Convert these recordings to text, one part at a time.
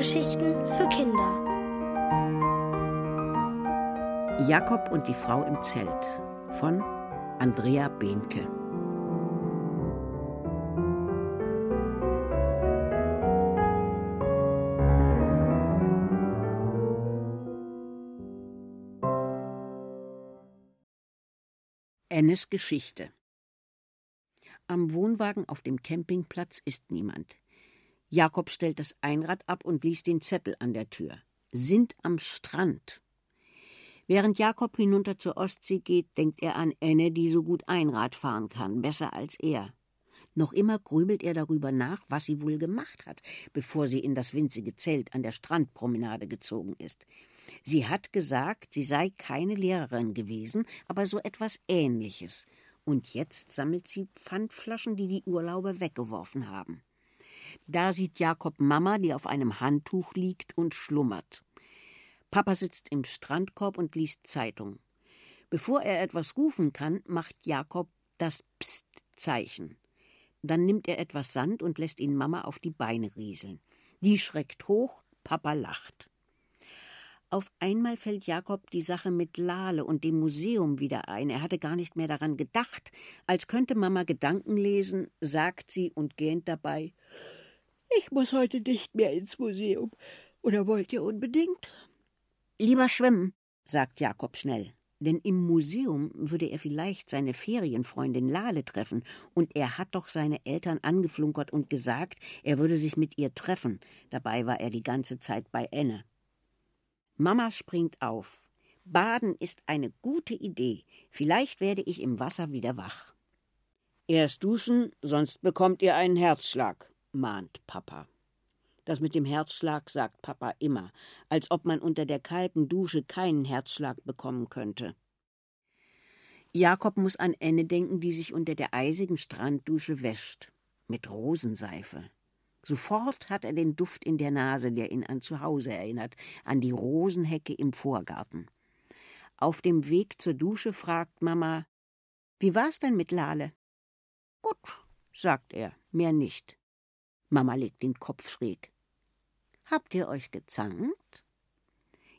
Hörgeschichten für Kinder. Jakob und die Frau im Zelt von Andrea Behnke. Ennes Geschichte Am Wohnwagen auf dem Campingplatz ist niemand. Jakob stellt das Einrad ab und liest den Zettel an der Tür. Sind am Strand. Während Jakob hinunter zur Ostsee geht, denkt er an Enne, die so gut Einrad fahren kann, besser als er. Noch immer grübelt er darüber nach, was sie wohl gemacht hat, bevor sie in das winzige Zelt an der Strandpromenade gezogen ist. Sie hat gesagt, sie sei keine Lehrerin gewesen, aber so etwas Ähnliches. Und jetzt sammelt sie Pfandflaschen, die die Urlauber weggeworfen haben. Da sieht Jakob Mama, die auf einem Handtuch liegt und schlummert. Papa sitzt im Strandkorb und liest Zeitung. Bevor er etwas rufen kann, macht Jakob das Psst-Zeichen. Dann nimmt er etwas Sand und lässt ihn Mama auf die Beine rieseln. Die schreckt hoch, Papa lacht. Auf einmal fällt Jakob die Sache mit Lale und dem Museum wieder ein. Er hatte gar nicht mehr daran gedacht. Als könnte Mama Gedanken lesen, sagt sie und gähnt dabei ich muss heute nicht mehr ins Museum. Oder wollt ihr unbedingt? Lieber schwimmen, sagt Jakob schnell. Denn im Museum würde er vielleicht seine Ferienfreundin Lale treffen, und er hat doch seine Eltern angeflunkert und gesagt, er würde sich mit ihr treffen. Dabei war er die ganze Zeit bei Enne. Mama springt auf. Baden ist eine gute Idee. Vielleicht werde ich im Wasser wieder wach. Erst duschen, sonst bekommt ihr einen Herzschlag, mahnt Papa. Das mit dem Herzschlag sagt Papa immer, als ob man unter der kalten Dusche keinen Herzschlag bekommen könnte. Jakob muss an Enne denken, die sich unter der eisigen Stranddusche wäscht. Mit Rosenseife. Sofort hat er den Duft in der Nase, der ihn an zu Hause erinnert, an die Rosenhecke im Vorgarten. Auf dem Weg zur Dusche fragt Mama: Wie war's denn mit Lale? Gut, sagt er, mehr nicht. Mama legt den Kopf schräg. Habt ihr euch gezankt?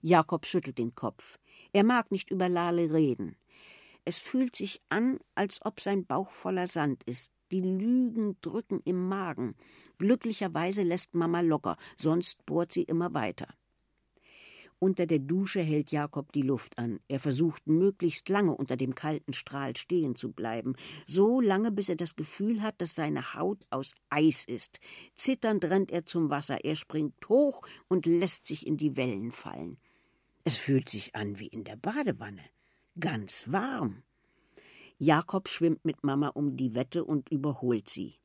Jakob schüttelt den Kopf. Er mag nicht über Lale reden. Es fühlt sich an, als ob sein Bauch voller Sand ist. Die Lügen drücken im Magen. Glücklicherweise lässt Mama locker, sonst bohrt sie immer weiter. Unter der Dusche hält Jakob die Luft an. Er versucht möglichst lange unter dem kalten Strahl stehen zu bleiben, so lange, bis er das Gefühl hat, dass seine Haut aus Eis ist. Zitternd rennt er zum Wasser, er springt hoch und lässt sich in die Wellen fallen. Es fühlt sich an wie in der Badewanne, ganz warm. Jakob schwimmt mit Mama um die Wette und überholt sie.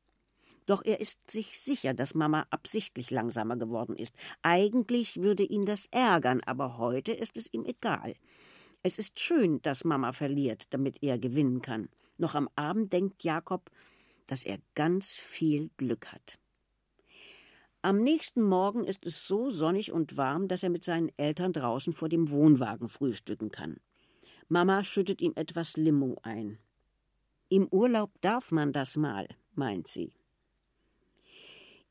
Doch er ist sich sicher, dass Mama absichtlich langsamer geworden ist. Eigentlich würde ihn das ärgern, aber heute ist es ihm egal. Es ist schön, dass Mama verliert, damit er gewinnen kann. Noch am Abend denkt Jakob, dass er ganz viel Glück hat. Am nächsten Morgen ist es so sonnig und warm, dass er mit seinen Eltern draußen vor dem Wohnwagen frühstücken kann. Mama schüttet ihm etwas Limo ein. Im Urlaub darf man das mal, meint sie.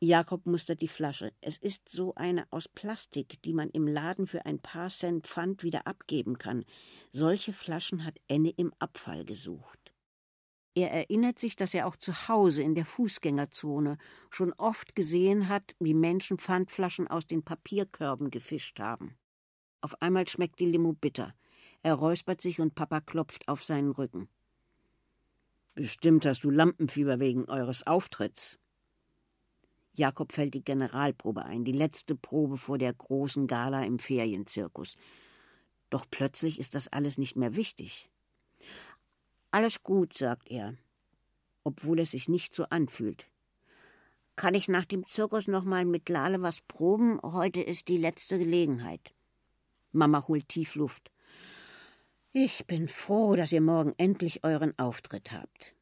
Jakob mustert die Flasche. Es ist so eine aus Plastik, die man im Laden für ein paar Cent Pfand wieder abgeben kann. Solche Flaschen hat Enne im Abfall gesucht. Er erinnert sich, dass er auch zu Hause in der Fußgängerzone schon oft gesehen hat, wie Menschen Pfandflaschen aus den Papierkörben gefischt haben. Auf einmal schmeckt die Limo bitter. Er räuspert sich und Papa klopft auf seinen Rücken. Bestimmt hast du Lampenfieber wegen eures Auftritts. Jakob fällt die Generalprobe ein, die letzte Probe vor der großen Gala im Ferienzirkus. Doch plötzlich ist das alles nicht mehr wichtig. Alles gut, sagt er, obwohl es sich nicht so anfühlt. Kann ich nach dem Zirkus noch mal mit Lale was proben? Heute ist die letzte Gelegenheit. Mama holt tief Luft. Ich bin froh, dass ihr morgen endlich euren Auftritt habt.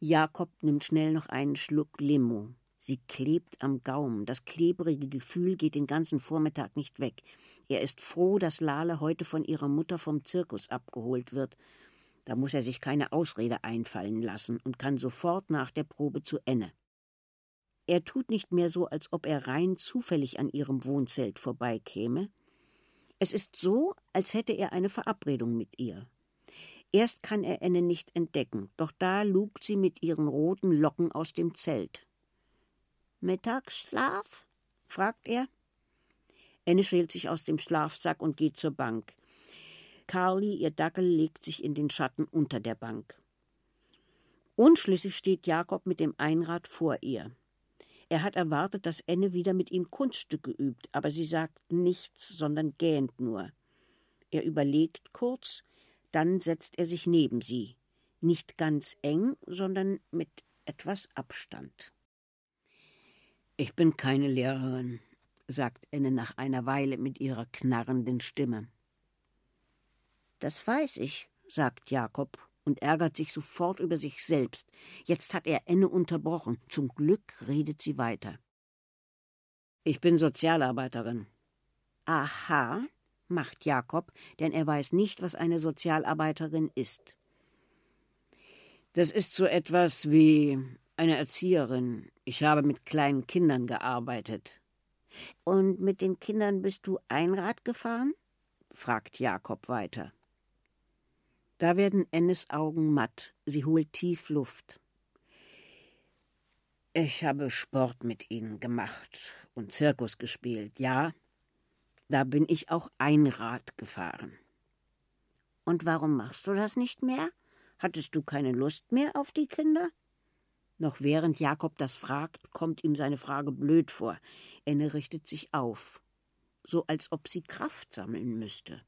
Jakob nimmt schnell noch einen Schluck Limo. Sie klebt am Gaumen. Das klebrige Gefühl geht den ganzen Vormittag nicht weg. Er ist froh, dass Lale heute von ihrer Mutter vom Zirkus abgeholt wird. Da muss er sich keine Ausrede einfallen lassen und kann sofort nach der Probe zu Enne. Er tut nicht mehr so, als ob er rein zufällig an ihrem Wohnzelt vorbeikäme. Es ist so, als hätte er eine Verabredung mit ihr. Erst kann er Enne nicht entdecken, doch da lugt sie mit ihren roten Locken aus dem Zelt. Mittagsschlaf? fragt er. Enne schält sich aus dem Schlafsack und geht zur Bank. Carly, ihr Dackel, legt sich in den Schatten unter der Bank. Unschlüssig steht Jakob mit dem Einrad vor ihr. Er hat erwartet, dass Enne wieder mit ihm Kunststücke übt, aber sie sagt nichts, sondern gähnt nur. Er überlegt kurz, dann setzt er sich neben sie, nicht ganz eng, sondern mit etwas Abstand. Ich bin keine Lehrerin, sagt Enne nach einer Weile mit ihrer knarrenden Stimme. Das weiß ich, sagt Jakob und ärgert sich sofort über sich selbst. Jetzt hat er Enne unterbrochen. Zum Glück redet sie weiter. Ich bin Sozialarbeiterin. Aha, macht Jakob, denn er weiß nicht, was eine Sozialarbeiterin ist. Das ist so etwas wie eine Erzieherin. Ich habe mit kleinen Kindern gearbeitet. Und mit den Kindern bist du Einrad gefahren? fragt Jakob weiter. Da werden Ennes Augen matt. Sie holt tief Luft. Ich habe Sport mit ihnen gemacht und Zirkus gespielt, ja. Da bin ich auch Einrad gefahren. Und warum machst du das nicht mehr? Hattest du keine Lust mehr auf die Kinder? Noch während Jakob das fragt, kommt ihm seine Frage blöd vor. Enne richtet sich auf, so als ob sie Kraft sammeln müsste.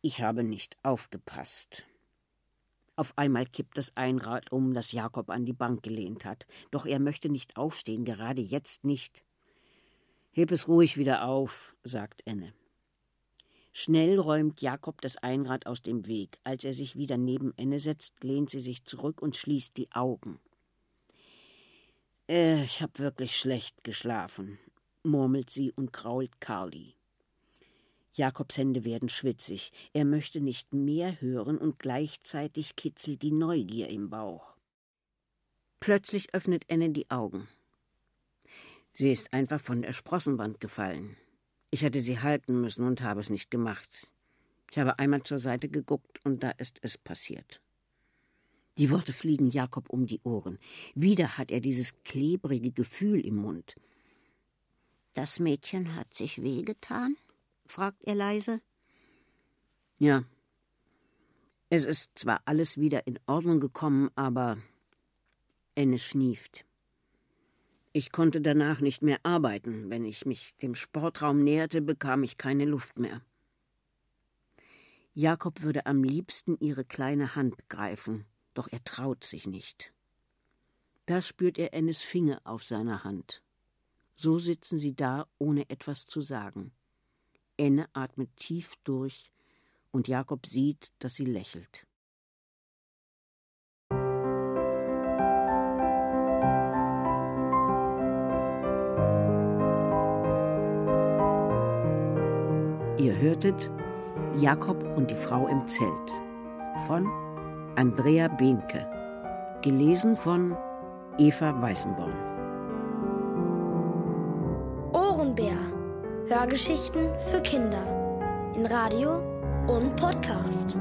Ich habe nicht aufgepasst. Auf einmal kippt das Einrad um, das Jakob an die Bank gelehnt hat. Doch er möchte nicht aufstehen, gerade jetzt nicht. Heb es ruhig wieder auf, sagt Enne. Schnell räumt Jakob das Einrad aus dem Weg. Als er sich wieder neben Enne setzt, lehnt sie sich zurück und schließt die Augen. Äh, ich hab wirklich schlecht geschlafen, murmelt sie und krault Carly. Jakobs Hände werden schwitzig. Er möchte nicht mehr hören und gleichzeitig kitzelt die Neugier im Bauch. Plötzlich öffnet Enne die Augen. Sie ist einfach von der Sprossenwand gefallen. Ich hätte sie halten müssen und habe es nicht gemacht. Ich habe einmal zur Seite geguckt und da ist es passiert. Die Worte fliegen Jakob um die Ohren. Wieder hat er dieses klebrige Gefühl im Mund. Das Mädchen hat sich wehgetan? fragt er leise. Ja. Es ist zwar alles wieder in Ordnung gekommen, aber Enne schnieft. Ich konnte danach nicht mehr arbeiten. Wenn ich mich dem Sportraum näherte, bekam ich keine Luft mehr. Jakob würde am liebsten ihre kleine Hand greifen, doch er traut sich nicht. Da spürt er Ennes Finger auf seiner Hand. So sitzen sie da, ohne etwas zu sagen. Enne atmet tief durch und Jakob sieht, dass sie lächelt. Ihr hörtet Jakob und die Frau im Zelt von Andrea Behnke, gelesen von Eva Weißenborn. Hörgeschichten für Kinder in Radio und Podcast.